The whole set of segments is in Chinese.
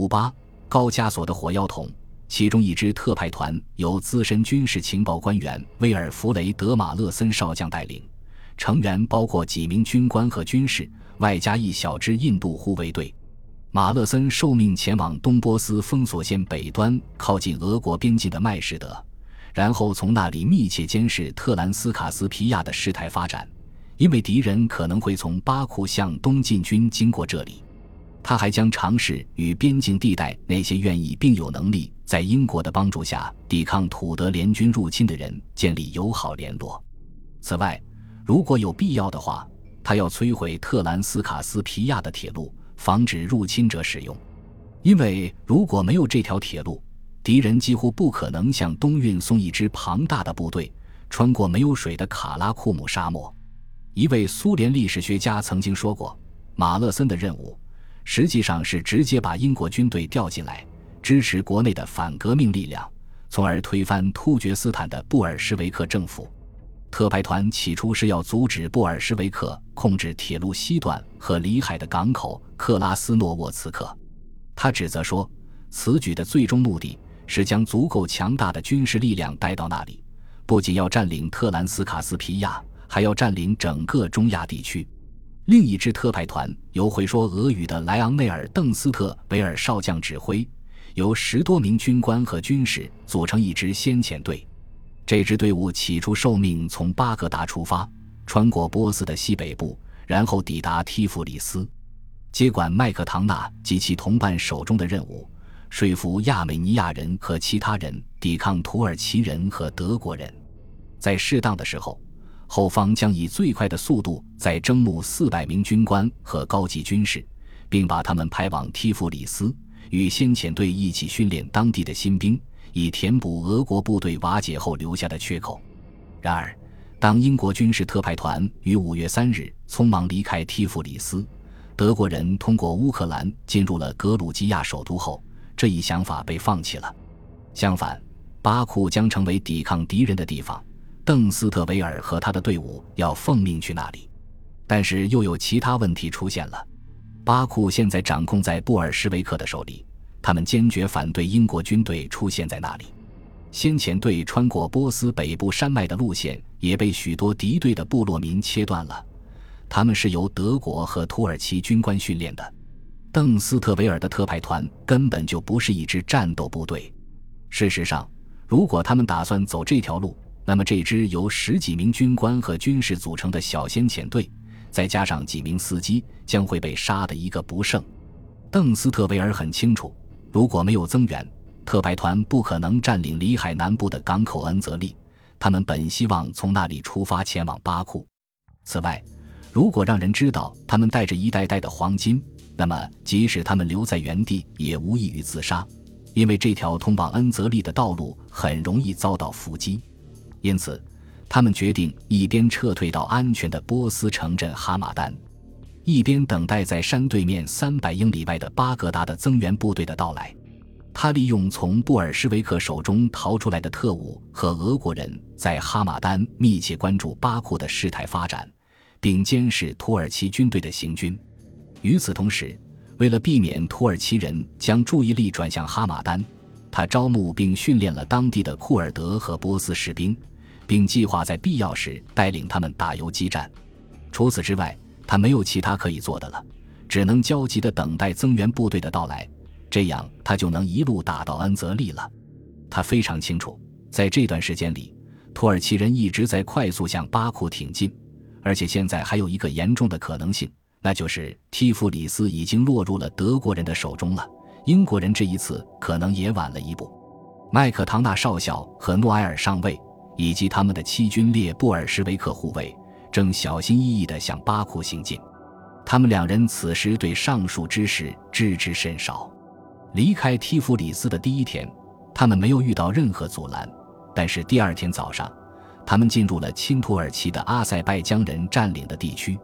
五八高加索的火药桶，其中一支特派团由资深军事情报官员威尔弗雷德·马勒森少将带领，成员包括几名军官和军士，外加一小支印度护卫队。马勒森受命前往东波斯封锁线北端，靠近俄国边境的麦士德，然后从那里密切监视特兰斯卡斯皮亚的事态发展，因为敌人可能会从巴库向东进军经过这里。他还将尝试与边境地带那些愿意并有能力在英国的帮助下抵抗土德联军入侵的人建立友好联络。此外，如果有必要的话，他要摧毁特兰斯卡斯皮亚的铁路。防止入侵者使用，因为如果没有这条铁路，敌人几乎不可能向东运送一支庞大的部队穿过没有水的卡拉库姆沙漠。一位苏联历史学家曾经说过，马勒森的任务实际上是直接把英国军队调进来，支持国内的反革命力量，从而推翻突厥斯坦的布尔什维克政府。特派团起初是要阻止布尔什维克控制铁路西段和里海的港口克拉斯诺沃茨克。他指责说，此举的最终目的是将足够强大的军事力量带到那里，不仅要占领特兰斯卡斯皮亚，还要占领整个中亚地区。另一支特派团由会说俄语的莱昂内尔·邓斯特维尔少将指挥，由十多名军官和军士组成一支先遣队。这支队伍起初受命从巴格达出发，穿过波斯的西北部，然后抵达提夫里斯，接管麦克唐纳及其同伴手中的任务，说服亚美尼亚人和其他人抵抗土耳其人和德国人。在适当的时候，后方将以最快的速度再征募四百名军官和高级军士，并把他们派往提夫里斯，与先遣队一起训练当地的新兵。以填补俄国部队瓦解后留下的缺口。然而，当英国军事特派团于五月三日匆忙离开提夫里斯，德国人通过乌克兰进入了格鲁吉亚首都后，这一想法被放弃了。相反，巴库将成为抵抗敌人的地方。邓斯特维尔和他的队伍要奉命去那里。但是，又有其他问题出现了。巴库现在掌控在布尔什维克的手里。他们坚决反对英国军队出现在那里。先遣队穿过波斯北部山脉的路线也被许多敌对的部落民切断了。他们是由德国和土耳其军官训练的。邓斯特维尔的特派团根本就不是一支战斗部队。事实上，如果他们打算走这条路，那么这支由十几名军官和军士组成的小先遣队，再加上几名司机，将会被杀得一个不剩。邓斯特维尔很清楚。如果没有增援，特派团不可能占领里海南部的港口恩泽利。他们本希望从那里出发前往巴库。此外，如果让人知道他们带着一袋袋的黄金，那么即使他们留在原地，也无异于自杀，因为这条通往恩泽利的道路很容易遭到伏击。因此，他们决定一边撤退到安全的波斯城镇哈马丹。一边等待在山对面三百英里外的巴格达的增援部队的到来，他利用从布尔什维克手中逃出来的特务和俄国人在哈马丹密切关注巴库的事态发展，并监视土耳其军队的行军。与此同时，为了避免土耳其人将注意力转向哈马丹，他招募并训练了当地的库尔德和波斯士兵，并计划在必要时带领他们打游击战。除此之外，他没有其他可以做的了，只能焦急地等待增援部队的到来，这样他就能一路打到安泽利了。他非常清楚，在这段时间里，土耳其人一直在快速向巴库挺进，而且现在还有一个严重的可能性，那就是提夫里斯已经落入了德国人的手中了。英国人这一次可能也晚了一步。麦克唐纳少校和诺埃尔上尉以及他们的七军列布尔什维克护卫。正小心翼翼地向巴库行进，他们两人此时对上述之事知之甚少。离开提夫里斯的第一天，他们没有遇到任何阻拦，但是第二天早上，他们进入了亲土耳其的阿塞拜疆人占领的地区。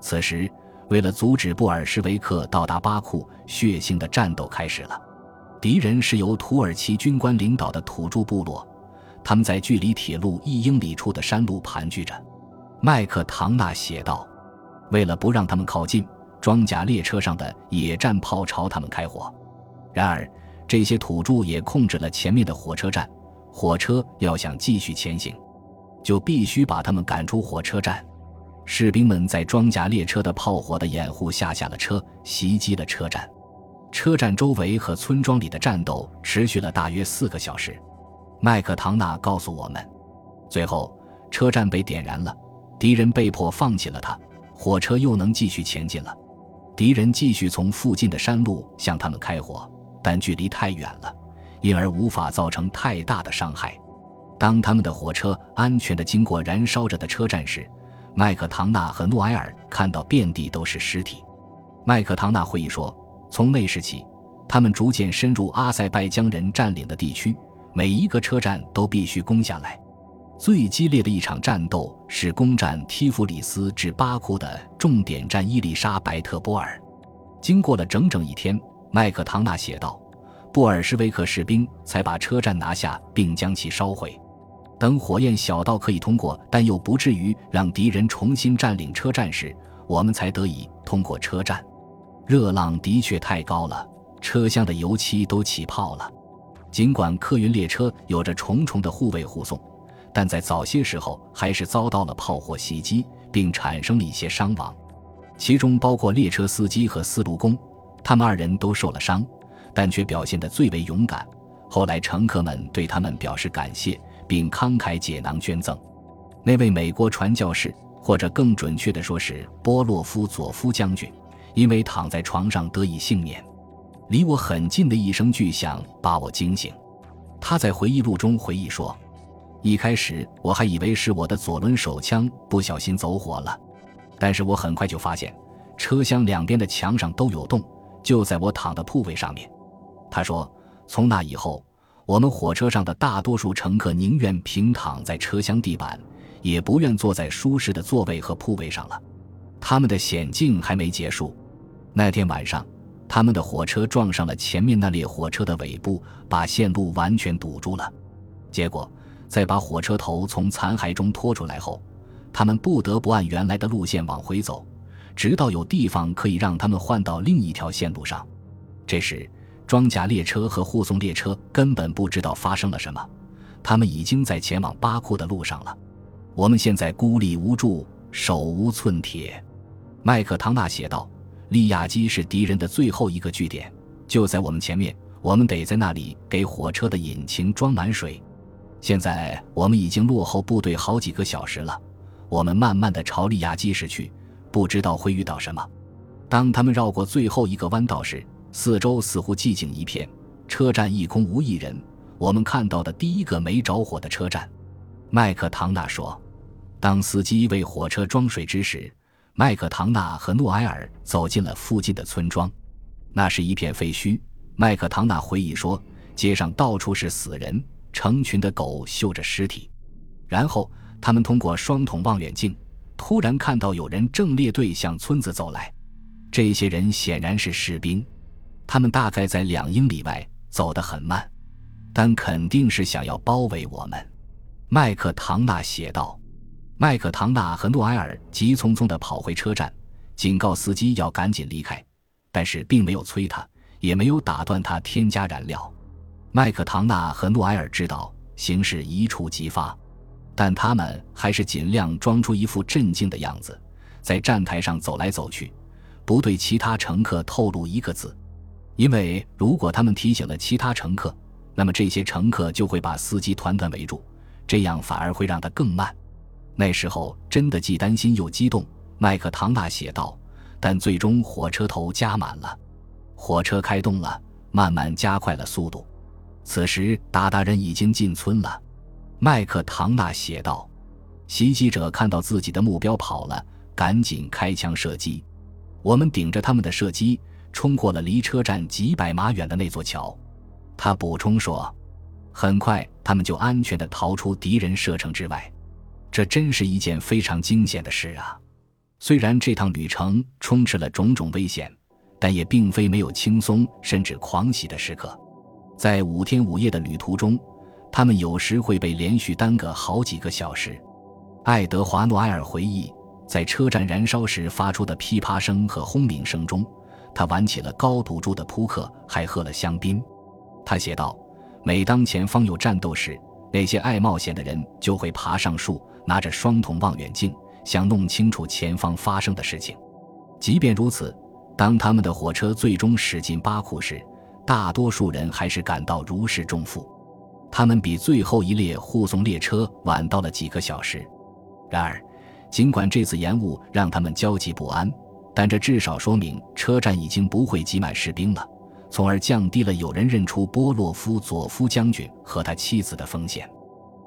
此时，为了阻止布尔什维克到达巴库，血腥的战斗开始了。敌人是由土耳其军官领导的土著部落，他们在距离铁路一英里处的山路盘踞着。麦克唐纳写道：“为了不让他们靠近，装甲列车上的野战炮朝他们开火。然而，这些土著也控制了前面的火车站。火车要想继续前行，就必须把他们赶出火车站。士兵们在装甲列车的炮火的掩护下下了车，袭击了车站。车站周围和村庄里的战斗持续了大约四个小时。麦克唐纳告诉我们，最后车站被点燃了，敌人被迫放弃了它，火车又能继续前进了。敌人继续从附近的山路向他们开火，但距离太远了，因而无法造成太大的伤害。当他们的火车安全地经过燃烧着的车站时，麦克唐纳和诺埃尔看到遍地都是尸体。麦克唐纳回忆说：“从那时起，他们逐渐深入阿塞拜疆人占领的地区，每一个车站都必须攻下来。最激烈的一场战斗是攻占提弗里斯至巴库的重点站伊丽莎白特波尔。经过了整整一天，麦克唐纳写道，布尔什维克士兵才把车站拿下并将其烧毁。”等火焰小到可以通过，但又不至于让敌人重新占领车站时，我们才得以通过车站。热浪的确太高了，车厢的油漆都起泡了。尽管客运列车有着重重的护卫护送，但在早些时候还是遭到了炮火袭击，并产生了一些伤亡，其中包括列车司机和司路工，他们二人都受了伤，但却表现得最为勇敢。后来乘客们对他们表示感谢。并慷慨解囊捐赠。那位美国传教士，或者更准确地说是波洛夫佐夫将军，因为躺在床上得以幸免。离我很近的一声巨响把我惊醒。他在回忆录中回忆说：“一开始我还以为是我的左轮手枪不小心走火了，但是我很快就发现车厢两边的墙上都有洞，就在我躺的铺位上面。”他说：“从那以后。”我们火车上的大多数乘客宁愿平躺在车厢地板，也不愿坐在舒适的座位和铺位上了。他们的险境还没结束。那天晚上，他们的火车撞上了前面那列火车的尾部，把线路完全堵住了。结果，在把火车头从残骸中拖出来后，他们不得不按原来的路线往回走，直到有地方可以让他们换到另一条线路上。这时，装甲列车和护送列车根本不知道发生了什么，他们已经在前往巴库的路上了。我们现在孤立无助，手无寸铁。麦克唐纳写道：“利亚基是敌人的最后一个据点，就在我们前面，我们得在那里给火车的引擎装满水。现在我们已经落后部队好几个小时了，我们慢慢的朝利亚基驶去，不知道会遇到什么。当他们绕过最后一个弯道时。”四周似乎寂静一片，车站一空无一人。我们看到的第一个没着火的车站，麦克唐纳说：“当司机为火车装水之时，麦克唐纳和诺埃尔走进了附近的村庄。那是一片废墟。”麦克唐纳回忆说：“街上到处是死人，成群的狗嗅着尸体。然后他们通过双筒望远镜，突然看到有人正列队向村子走来。这些人显然是士兵。”他们大概在两英里外，走得很慢，但肯定是想要包围我们。麦克唐纳写道。麦克唐纳和诺埃尔急匆匆地跑回车站，警告司机要赶紧离开，但是并没有催他，也没有打断他添加燃料。麦克唐纳和诺埃尔知道形势一触即发，但他们还是尽量装出一副镇静的样子，在站台上走来走去，不对其他乘客透露一个字。因为如果他们提醒了其他乘客，那么这些乘客就会把司机团团围住，这样反而会让他更慢。那时候真的既担心又激动。麦克唐纳写道：“但最终火车头加满了，火车开动了，慢慢加快了速度。此时达达人已经进村了。”麦克唐纳写道：“袭击者看到自己的目标跑了，赶紧开枪射击。我们顶着他们的射击。”冲过了离车站几百码远的那座桥，他补充说：“很快，他们就安全地逃出敌人射程之外。这真是一件非常惊险的事啊！虽然这趟旅程充斥了种种危险，但也并非没有轻松甚至狂喜的时刻。在五天五夜的旅途中，他们有时会被连续耽搁好几个小时。”爱德华·诺埃尔回忆，在车站燃烧时发出的噼啪声和轰鸣声中。他玩起了高赌注的扑克，还喝了香槟。他写道：“每当前方有战斗时，那些爱冒险的人就会爬上树，拿着双筒望远镜，想弄清楚前方发生的事情。即便如此，当他们的火车最终驶进巴库时，大多数人还是感到如释重负。他们比最后一列护送列车晚到了几个小时。然而，尽管这次延误让他们焦急不安，但这至少说明车站已经不会挤满士兵了。”从而降低了有人认出波洛夫佐夫将军和他妻子的风险。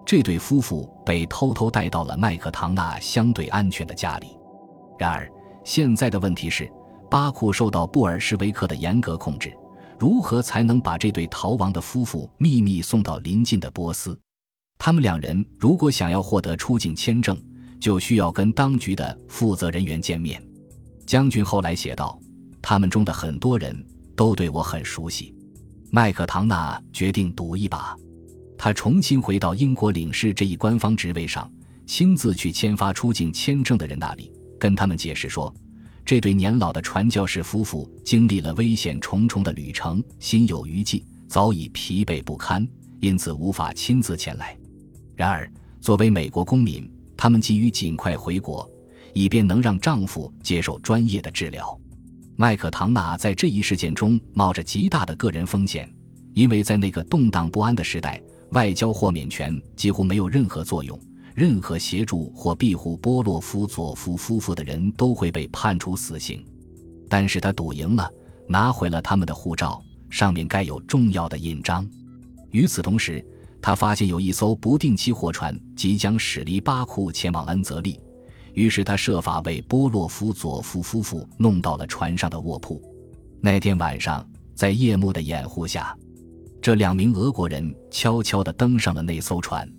这对夫妇被偷偷带到了麦克唐纳相对安全的家里。然而，现在的问题是，巴库受到布尔什维克的严格控制，如何才能把这对逃亡的夫妇秘密送到邻近的波斯？他们两人如果想要获得出境签证，就需要跟当局的负责人员见面。将军后来写道：“他们中的很多人。”都对我很熟悉，麦克唐纳决定赌一把。他重新回到英国领事这一官方职位上，亲自去签发出境签证的人那里，跟他们解释说，这对年老的传教士夫妇经历了危险重重的旅程，心有余悸，早已疲惫不堪，因此无法亲自前来。然而，作为美国公民，他们急于尽快回国，以便能让丈夫接受专业的治疗。麦克唐纳在这一事件中冒着极大的个人风险，因为在那个动荡不安的时代，外交豁免权几乎没有任何作用。任何协助或庇护波洛夫佐夫夫妇的人都会被判处死刑。但是他赌赢了，拿回了他们的护照，上面盖有重要的印章。与此同时，他发现有一艘不定期货船即将驶离巴库前往恩泽利。于是他设法为波洛夫佐夫夫妇弄到了船上的卧铺。那天晚上，在夜幕的掩护下，这两名俄国人悄悄地登上了那艘船。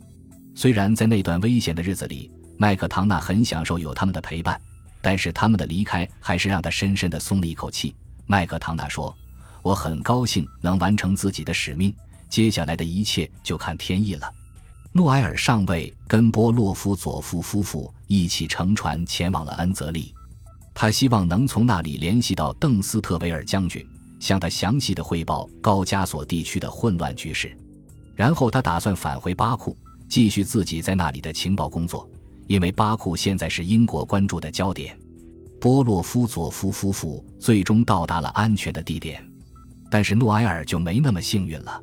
虽然在那段危险的日子里，麦克唐纳很享受有他们的陪伴，但是他们的离开还是让他深深地松了一口气。麦克唐纳说：“我很高兴能完成自己的使命，接下来的一切就看天意了。”诺埃尔上尉跟波洛夫佐夫夫妇一起乘船前往了恩泽利，他希望能从那里联系到邓斯特维尔将军，向他详细的汇报高加索地区的混乱局势。然后他打算返回巴库，继续自己在那里的情报工作，因为巴库现在是英国关注的焦点。波洛夫佐夫夫妇最终到达了安全的地点，但是诺埃尔就没那么幸运了。